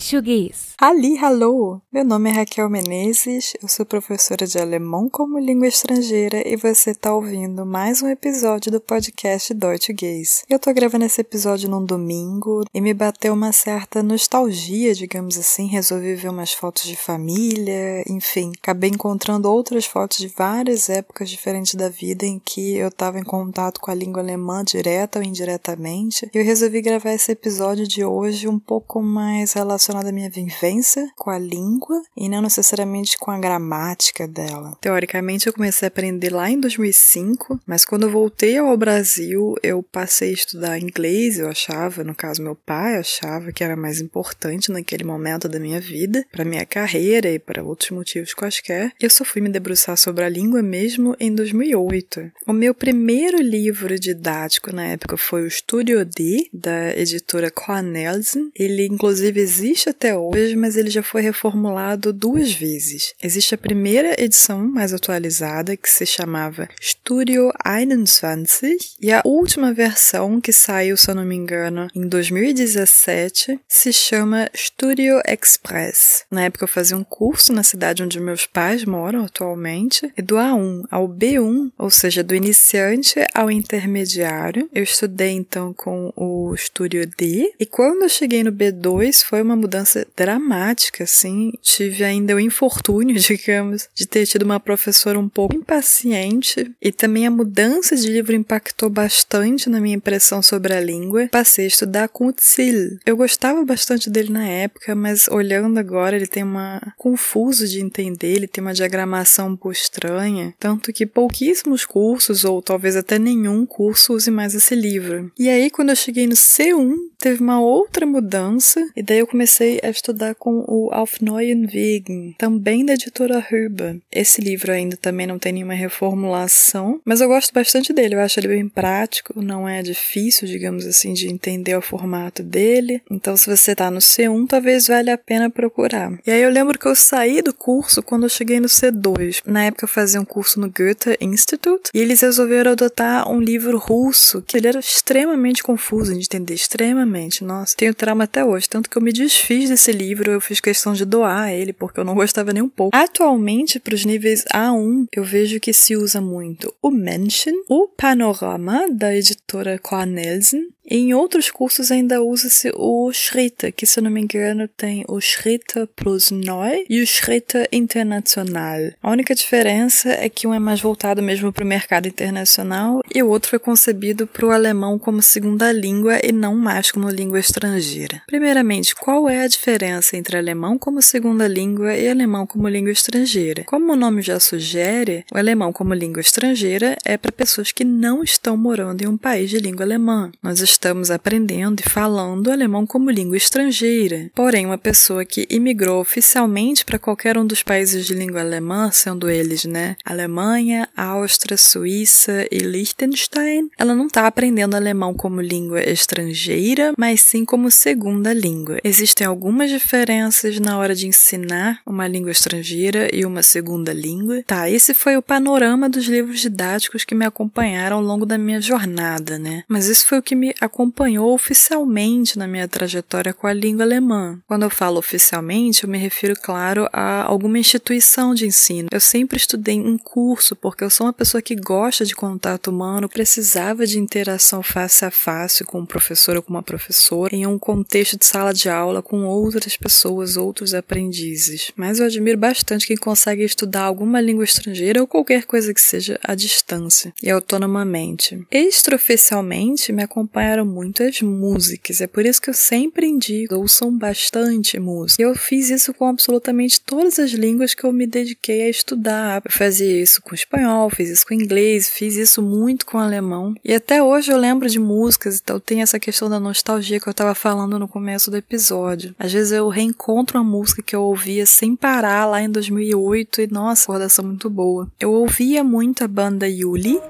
Deutschugês. Ali, hallo! Meu nome é Raquel Menezes, eu sou professora de alemão como língua estrangeira e você está ouvindo mais um episódio do podcast Deutschugês. Eu tô gravando esse episódio num domingo e me bateu uma certa nostalgia, digamos assim, resolvi ver umas fotos de família, enfim, acabei encontrando outras fotos de várias épocas diferentes da vida em que eu estava em contato com a língua alemã direta ou indiretamente. E eu resolvi gravar esse episódio de hoje um pouco mais relacionado à minha vivência com a língua e não necessariamente com a gramática dela. Teoricamente, eu comecei a aprender lá em 2005, mas quando eu voltei ao Brasil, eu passei a estudar inglês, eu achava, no caso meu pai achava que era mais importante naquele momento da minha vida, para minha carreira e para outros motivos quaisquer. Eu só fui me debruçar sobre a língua mesmo em 2008. O meu primeiro livro didático na época foi o Studio D, da editora Cornelsen. Ele inclusive existe até hoje, mas ele já foi reformulado duas vezes. Existe a primeira edição mais atualizada, que se chamava Studio 21, e a última versão, que saiu, se eu não me engano, em 2017, se chama Studio Express. Na época eu fazia um curso na cidade onde meus pais moram atualmente, e do A1 ao B1, ou seja, do iniciante ao intermediário. Eu estudei então com o Studio D, e quando eu cheguei no B2 foi uma mudança dramática dramática, assim. Tive ainda o infortúnio, digamos, de ter tido uma professora um pouco impaciente e também a mudança de livro impactou bastante na minha impressão sobre a língua. Passei a estudar com o Tsil. Eu gostava bastante dele na época, mas olhando agora ele tem uma confuso de entender, ele tem uma diagramação um pouco estranha, tanto que pouquíssimos cursos ou talvez até nenhum curso use mais esse livro. E aí quando eu cheguei no C1, teve uma outra mudança e daí eu comecei a estudar com o Auf Neuen Wegen, também da editora Huber. Esse livro ainda também não tem nenhuma reformulação, mas eu gosto bastante dele. Eu acho ele bem prático, não é difícil, digamos assim, de entender o formato dele. Então, se você tá no C1, talvez valha a pena procurar. E aí eu lembro que eu saí do curso quando eu cheguei no C2. Na época eu fazia um curso no Goethe Institute e eles resolveram adotar um livro russo que ele era extremamente confuso de entender, extremamente. Nossa, tenho trauma até hoje, tanto que eu me desfiz desse livro eu fiz questão de doar ele porque eu não gostava nem um pouco. Atualmente, para os níveis A1, eu vejo que se usa muito o Menschen, o Panorama da editora Cornelsen em outros cursos ainda usa-se o Schritte, que se não me engano tem o Schritte Plus Neu e o Schritte Internacional. A única diferença é que um é mais voltado mesmo para o mercado internacional e o outro foi concebido para o alemão como segunda língua e não mais como língua estrangeira. Primeiramente, qual é a diferença entre alemão como segunda língua e alemão como língua estrangeira? Como o nome já sugere, o alemão como língua estrangeira é para pessoas que não estão morando em um país de língua alemã. Nós estamos aprendendo e falando alemão como língua estrangeira. Porém, uma pessoa que imigrou oficialmente para qualquer um dos países de língua alemã, sendo eles, né, Alemanha, Áustria, Suíça e Liechtenstein, ela não está aprendendo alemão como língua estrangeira, mas sim como segunda língua. Existem algumas diferenças na hora de ensinar uma língua estrangeira e uma segunda língua. Tá, esse foi o panorama dos livros didáticos que me acompanharam ao longo da minha jornada, né? Mas isso foi o que me acompanhou oficialmente na minha trajetória com a língua alemã. Quando eu falo oficialmente, eu me refiro, claro, a alguma instituição de ensino. Eu sempre estudei em curso, porque eu sou uma pessoa que gosta de contato humano, precisava de interação face a face com um professor ou com uma professora, em um contexto de sala de aula com outras pessoas, outros aprendizes. Mas eu admiro bastante quem consegue estudar alguma língua estrangeira ou qualquer coisa que seja à distância e autonomamente. Extraoficialmente, me acompanharam muito as músicas. É por isso que eu sempre indico, ouçam bastante música. Eu fiz isso com absolutamente todas as línguas que eu me dediquei a estudar. Eu fazia isso com espanhol, fiz isso com inglês, fiz isso muito com alemão. E até hoje eu lembro de músicas, então tem essa questão da nostalgia que eu estava falando no começo do episódio. Às vezes eu reencontro uma música que eu ouvia sem parar lá em 2008 e nossa, recordação muito boa. Eu ouvia muito a banda Yuli.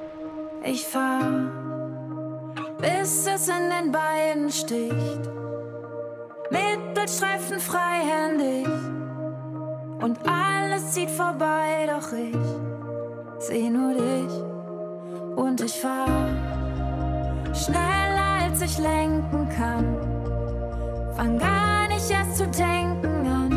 Ich fahr bis es in den Beinen sticht. Mittelstreifen freihändig und alles zieht vorbei, doch ich seh nur dich und ich fahr schneller als ich lenken kann. Fang gar nicht ich erst zu denken an.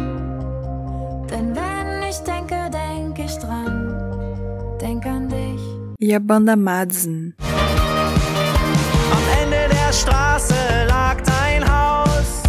Denn wenn ich denke, denke ich dran. Denk an dich. E a banda Madsen. Der Straße lag dein Haus.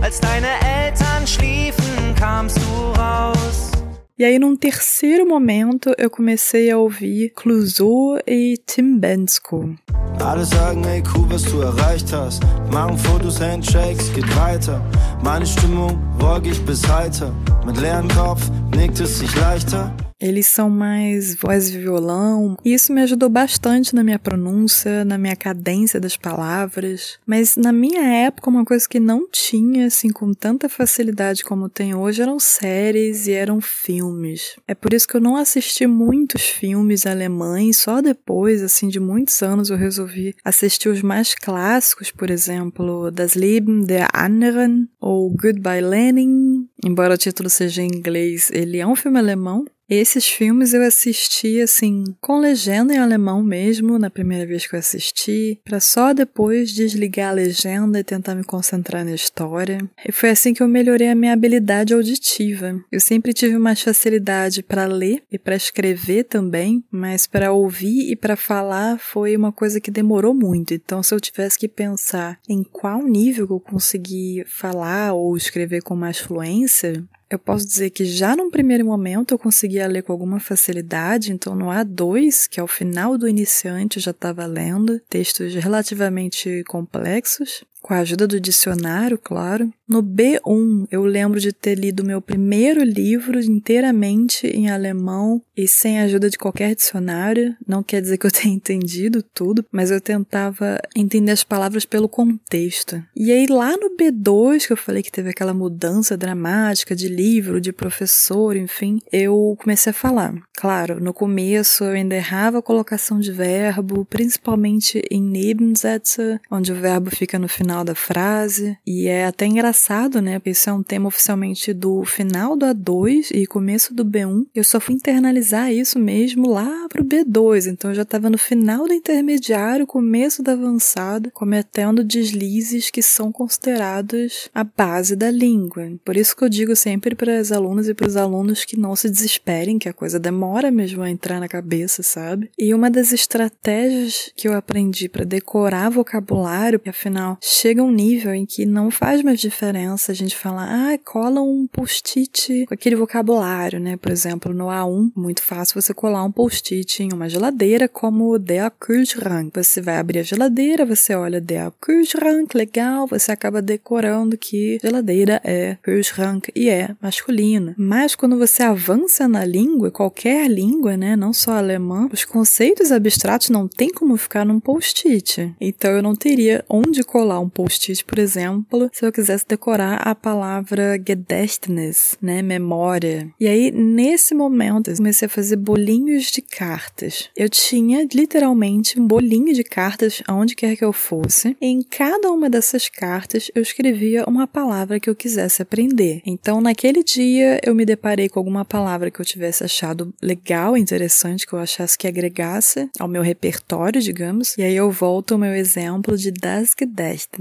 Als deine Eltern schliefen, kamst du raus. E aí, num terceiro momento, eu comecei a ouvir Clouseau e Tim Bensko. Alle sagen, ey cool, was du erreicht hast. Machen Fotos, Handshakes, geht weiter. Meine Stimmung wolkig bis heiter. Mit leerem Kopf nickt es sich leichter. Eles são mais voz e violão, e isso me ajudou bastante na minha pronúncia, na minha cadência das palavras. Mas na minha época, uma coisa que não tinha assim com tanta facilidade como tem hoje eram séries e eram filmes. É por isso que eu não assisti muitos filmes alemães, só depois, assim, de muitos anos eu resolvi assistir os mais clássicos, por exemplo, Das Leben der Anderen ou Goodbye Lenin. Embora o título seja em inglês, ele é um filme alemão, esses filmes eu assisti assim, com legenda em alemão mesmo, na primeira vez que eu assisti, para só depois desligar a legenda e tentar me concentrar na história. E foi assim que eu melhorei a minha habilidade auditiva. Eu sempre tive mais facilidade para ler e para escrever também, mas para ouvir e para falar foi uma coisa que demorou muito. Então, se eu tivesse que pensar em qual nível eu consegui falar ou escrever com mais fluência, eu posso dizer que já num primeiro momento eu conseguia ler com alguma facilidade, então no A2, que é o final do iniciante, já estava lendo textos relativamente complexos, com a ajuda do dicionário, claro. No B1, eu lembro de ter lido meu primeiro livro inteiramente em alemão e sem a ajuda de qualquer dicionário. Não quer dizer que eu tenha entendido tudo, mas eu tentava entender as palavras pelo contexto. E aí, lá no B2, que eu falei que teve aquela mudança dramática de livro, de professor, enfim, eu comecei a falar. Claro, no começo eu ainda errava a colocação de verbo, principalmente em Nebensätze, onde o verbo fica no final da frase. E é até engraçado, né? Porque isso é um tema oficialmente do final do A2 e começo do B1. Eu só fui internalizar isso mesmo lá pro B2. Então eu já estava no final do intermediário, começo do avançado, cometendo deslizes que são considerados a base da língua. Por isso que eu digo sempre para as alunas e para os alunos que não se desesperem, que a coisa demora mesmo a entrar na cabeça, sabe? E uma das estratégias que eu aprendi para decorar vocabulário, que afinal chega um nível em que não faz mais diferença a gente falar, ah, cola um post-it com aquele vocabulário, né? Por exemplo, no A1, muito fácil você colar um post-it em uma geladeira, como der Kühlschrank. Você vai abrir a geladeira, você olha der Kühlschrank, legal, você acaba decorando que geladeira é Kühlschrank e é masculino. Mas quando você avança na língua, qualquer língua, né, não só alemã, os conceitos abstratos não tem como ficar num post-it. Então eu não teria onde colar um post-it, por exemplo, se eu quisesse decorar a palavra Gedächtnis, né, memória. E aí, nesse momento, eu comecei a fazer bolinhos de cartas. Eu tinha literalmente um bolinho de cartas aonde quer que eu fosse. Em cada uma dessas cartas, eu escrevia uma palavra que eu quisesse aprender. Então, naquele dia, eu me deparei com alguma palavra que eu tivesse achado legal, interessante, que eu achasse que agregasse ao meu repertório, digamos. E aí eu volto ao meu exemplo de das Gedächtnis.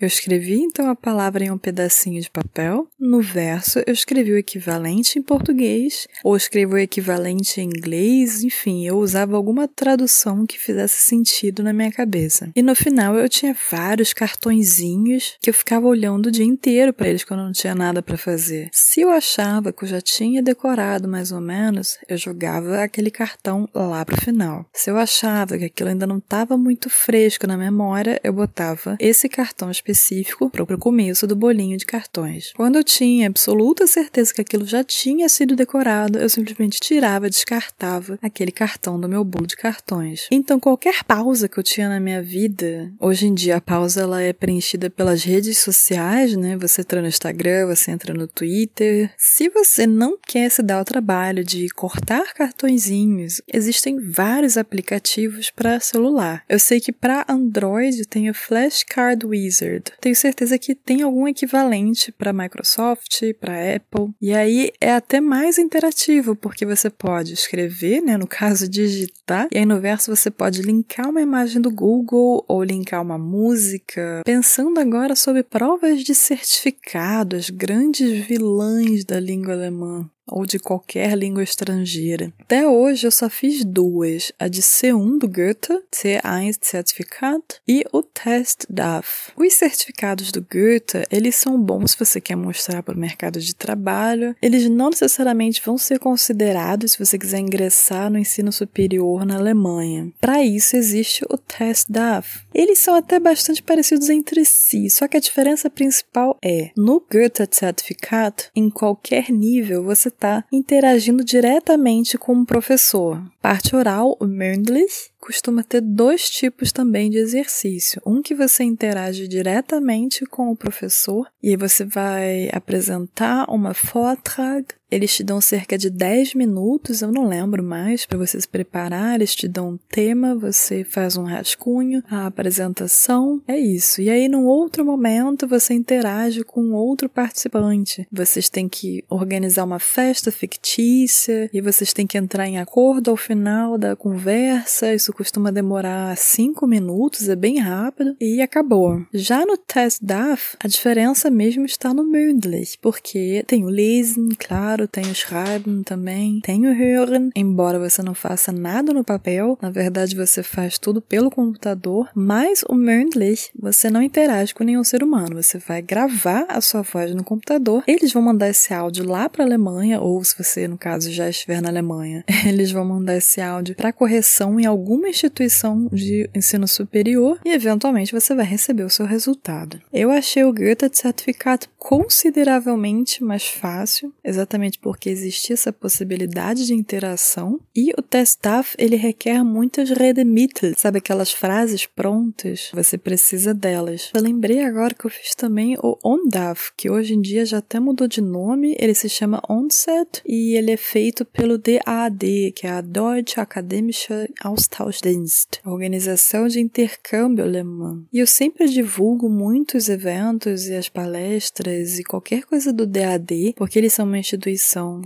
Eu escrevi então a palavra em um pedacinho de papel. No verso, eu escrevi o equivalente em português, ou escrevi o equivalente em inglês, enfim, eu usava alguma tradução que fizesse sentido na minha cabeça. E no final eu tinha vários cartõezinhos que eu ficava olhando o dia inteiro para eles quando eu não tinha nada para fazer. Se eu achava que eu já tinha decorado mais ou menos, eu jogava aquele cartão lá pro final. Se eu achava que aquilo ainda não estava muito fresco na memória, eu botava esse cartão específico para o começo do bolinho de cartões. Quando eu tinha absoluta certeza que aquilo já tinha sido decorado, eu simplesmente tirava, descartava aquele cartão do meu bolo de cartões. Então qualquer pausa que eu tinha na minha vida, hoje em dia a pausa ela é preenchida pelas redes sociais, né? Você entra no Instagram, você entra no Twitter. Se você não quer se dar o trabalho de cortar cartõezinhos, existem vários aplicativos para celular. Eu sei que para Android tem o Flashcard Wizard. Tenho certeza que tem algum equivalente para Microsoft, para Apple. E aí é até mais interativo, porque você pode escrever, né, no caso digitar, e aí no verso você pode linkar uma imagem do Google ou linkar uma música. Pensando agora sobre provas de certificado, as grandes vilãs da língua alemã ou de qualquer língua estrangeira. Até hoje eu só fiz duas, a de C1 do Goethe, C1 Certificado, e o Test DAF. Os certificados do Goethe, eles são bons se você quer mostrar para o mercado de trabalho. Eles não necessariamente vão ser considerados se você quiser ingressar no ensino superior na Alemanha. Para isso existe o Test DAF. Eles são até bastante parecidos entre si, só que a diferença principal é, no Goethe Certificado, em qualquer nível você está interagindo diretamente com o professor. Parte oral, o mündlich, costuma ter dois tipos também de exercício. Um que você interage diretamente com o professor e aí você vai apresentar uma Vortrag. Eles te dão cerca de 10 minutos, eu não lembro mais, para você se preparar. Eles te dão um tema, você faz um rascunho, a apresentação, é isso. E aí, num outro momento, você interage com outro participante. Vocês têm que organizar uma festa fictícia e vocês têm que entrar em acordo ao final da conversa. Isso costuma demorar 5 minutos, é bem rápido, e acabou. Já no Test DAF, a diferença mesmo está no mündlich, porque tem o lesen, claro, tem o schreiben também, tem o hören, embora você não faça nada no papel, na verdade você faz tudo pelo computador, mas o mündlich você não interage com nenhum ser humano, você vai gravar a sua voz no computador, eles vão mandar esse áudio lá para a Alemanha, ou se você no caso já estiver na Alemanha, eles vão mandar esse áudio para correção em alguma instituição de ensino superior e eventualmente você vai receber o seu resultado. Eu achei o Goethe certificado consideravelmente mais fácil, exatamente porque existia essa possibilidade de interação, e o Testaf ele requer muitas Redemittel, sabe aquelas frases prontas, você precisa delas. Eu lembrei agora que eu fiz também o ONDAF, que hoje em dia já até mudou de nome, ele se chama ONSET e ele é feito pelo DAAD, que é a Deutsche Akademische Austausch Austauschdienst, organização de intercâmbio alemã. E eu sempre divulgo muitos eventos e as palestras e qualquer coisa do DAD, porque eles são uma instituição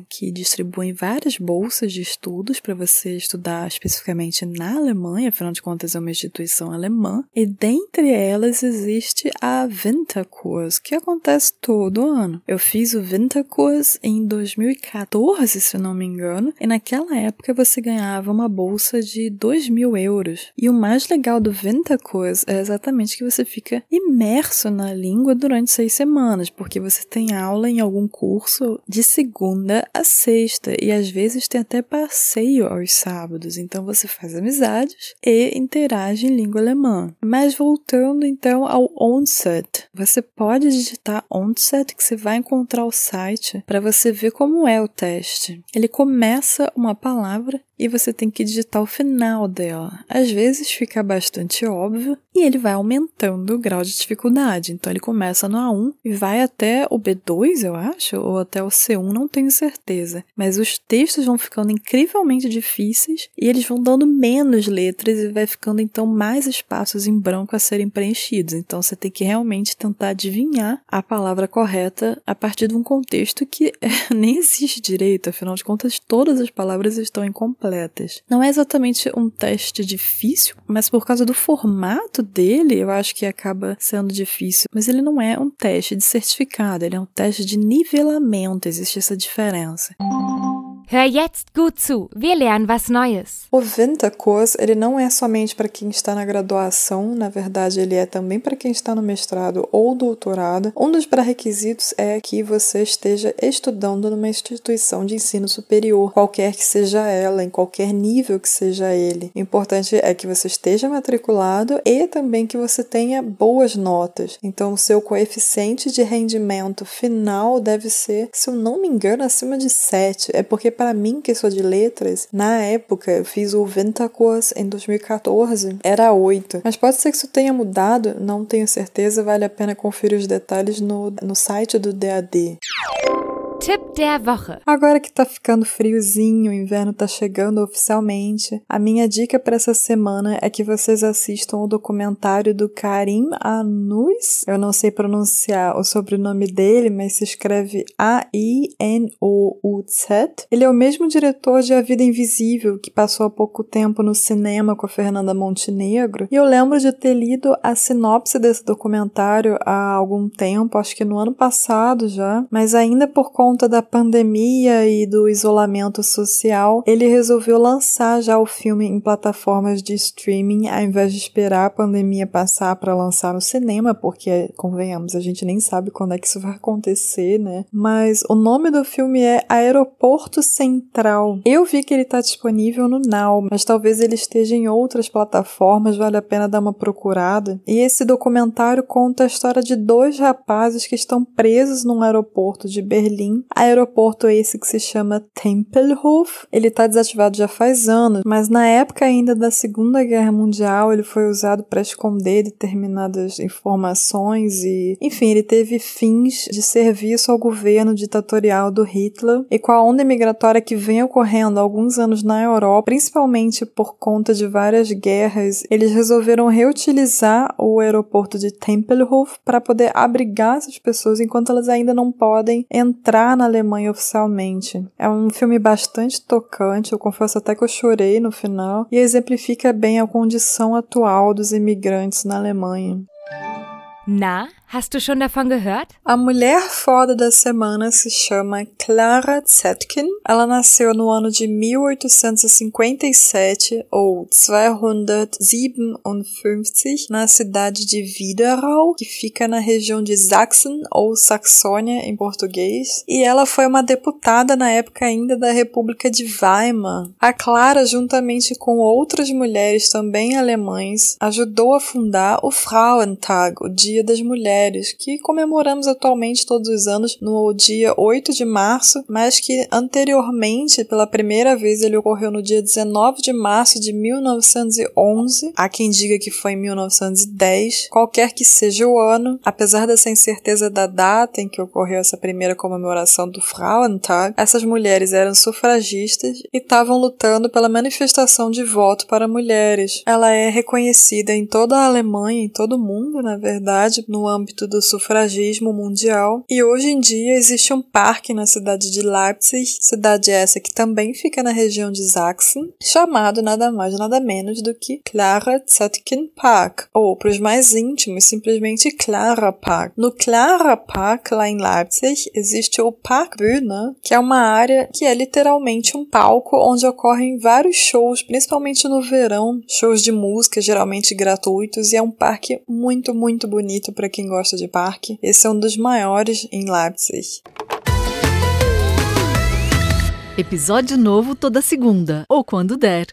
que distribui várias bolsas de estudos para você estudar especificamente na Alemanha, afinal de contas é uma instituição alemã, e dentre elas existe a Winterkurs, que acontece todo ano. Eu fiz o Winterkurs em 2014, se não me engano, e naquela época você ganhava uma bolsa de 2 mil euros. E o mais legal do Ventacos é exatamente que você fica imerso na língua durante seis semanas, porque você tem aula em algum curso de segunda a sexta, e às vezes tem até passeio aos sábados, então você faz amizades e interage em língua alemã. Mas voltando então ao Onset, você pode digitar Onset que você vai encontrar o site para você ver como é o teste. Ele começa uma palavra e você tem que digitar o final dela. Às vezes fica bastante óbvio e ele vai aumentando o grau de dificuldade. Então ele começa no A1 e vai até o B2, eu acho, ou até o C1, não tenho certeza. Mas os textos vão ficando incrivelmente difíceis e eles vão dando menos letras e vai ficando então mais espaços em branco a serem preenchidos. Então você tem que realmente tentar adivinhar a palavra correta a partir de um contexto que nem existe direito, afinal de contas todas as palavras estão incompletas Não é exatamente um teste difícil, mas por causa do formato dele, eu acho que acaba sendo difícil. Mas ele não é um teste de certificado, ele é um teste de nivelamento, existe essa diferença. Hör jetzt gut zu, wir lernen was Neues. O Winterkurs, ele não é somente para quem está na graduação, na verdade ele é também para quem está no mestrado ou doutorado. Um dos pré-requisitos é que você esteja estudando numa instituição de ensino superior, qualquer que seja ela, em qualquer nível que seja ele. O importante é que você esteja matriculado e também que você tenha boas notas. Então o seu coeficiente de rendimento final deve ser, se eu não me engano, acima de 7. É porque para mim, que sou de letras, na época eu fiz o Ventacors em 2014, era 8. Mas pode ser que isso tenha mudado, não tenho certeza, vale a pena conferir os detalhes no, no site do DAD. Tipp der Woche. Agora que tá ficando friozinho, o inverno tá chegando oficialmente, a minha dica para essa semana é que vocês assistam o documentário do Karim Anous. Eu não sei pronunciar o sobrenome dele, mas se escreve A-I-N-O-U-Z. Ele é o mesmo diretor de A Vida Invisível, que passou há pouco tempo no cinema com a Fernanda Montenegro. E eu lembro de ter lido a sinopse desse documentário há algum tempo, acho que no ano passado já, mas ainda por conta conta da pandemia e do isolamento social, ele resolveu lançar já o filme em plataformas de streaming ao invés de esperar a pandemia passar para lançar no cinema, porque, convenhamos, a gente nem sabe quando é que isso vai acontecer, né? Mas o nome do filme é Aeroporto Central. Eu vi que ele está disponível no Now, mas talvez ele esteja em outras plataformas, vale a pena dar uma procurada. E esse documentário conta a história de dois rapazes que estão presos num aeroporto de Berlim Aeroporto esse que se chama Tempelhof. Ele está desativado já faz anos, mas na época ainda da Segunda Guerra Mundial ele foi usado para esconder determinadas informações e, enfim, ele teve fins de serviço ao governo ditatorial do Hitler. E com a onda migratória que vem ocorrendo há alguns anos na Europa, principalmente por conta de várias guerras, eles resolveram reutilizar o aeroporto de Tempelhof para poder abrigar essas pessoas enquanto elas ainda não podem entrar na Alemanha oficialmente. É um filme bastante tocante, eu confesso até que eu chorei no final, e exemplifica bem a condição atual dos imigrantes na Alemanha. Na, Hast du schon davon gehört? A mulher foda da semana se chama Clara Zetkin. Ela nasceu no ano de 1857 ou 257 na cidade de Widerau, que fica na região de Sachsen ou Saxônia em português, e ela foi uma deputada na época ainda da República de Weimar. A Clara, juntamente com outras mulheres também alemães, ajudou a fundar o Frauentag, o Dia das Mulheres mulheres, que comemoramos atualmente todos os anos no dia 8 de março, mas que anteriormente, pela primeira vez, ele ocorreu no dia 19 de março de 1911. Há quem diga que foi em 1910. Qualquer que seja o ano, apesar dessa incerteza da data em que ocorreu essa primeira comemoração do Frauentag, essas mulheres eram sufragistas e estavam lutando pela manifestação de voto para mulheres. Ela é reconhecida em toda a Alemanha, em todo o mundo, na verdade, no âmbito do sufragismo mundial, e hoje em dia existe um parque na cidade de Leipzig, cidade essa que também fica na região de Sachsen, chamado nada mais nada menos do que Clara Zetkin Park, ou para os mais íntimos, simplesmente Clara Park. No Clara Park, lá em Leipzig, existe o Parkbühne, que é uma área que é literalmente um palco onde ocorrem vários shows, principalmente no verão, shows de música geralmente gratuitos, e é um parque muito, muito bonito para quem gosta de parque, esse é um dos maiores em Leipzig. Episódio novo toda segunda, ou quando der.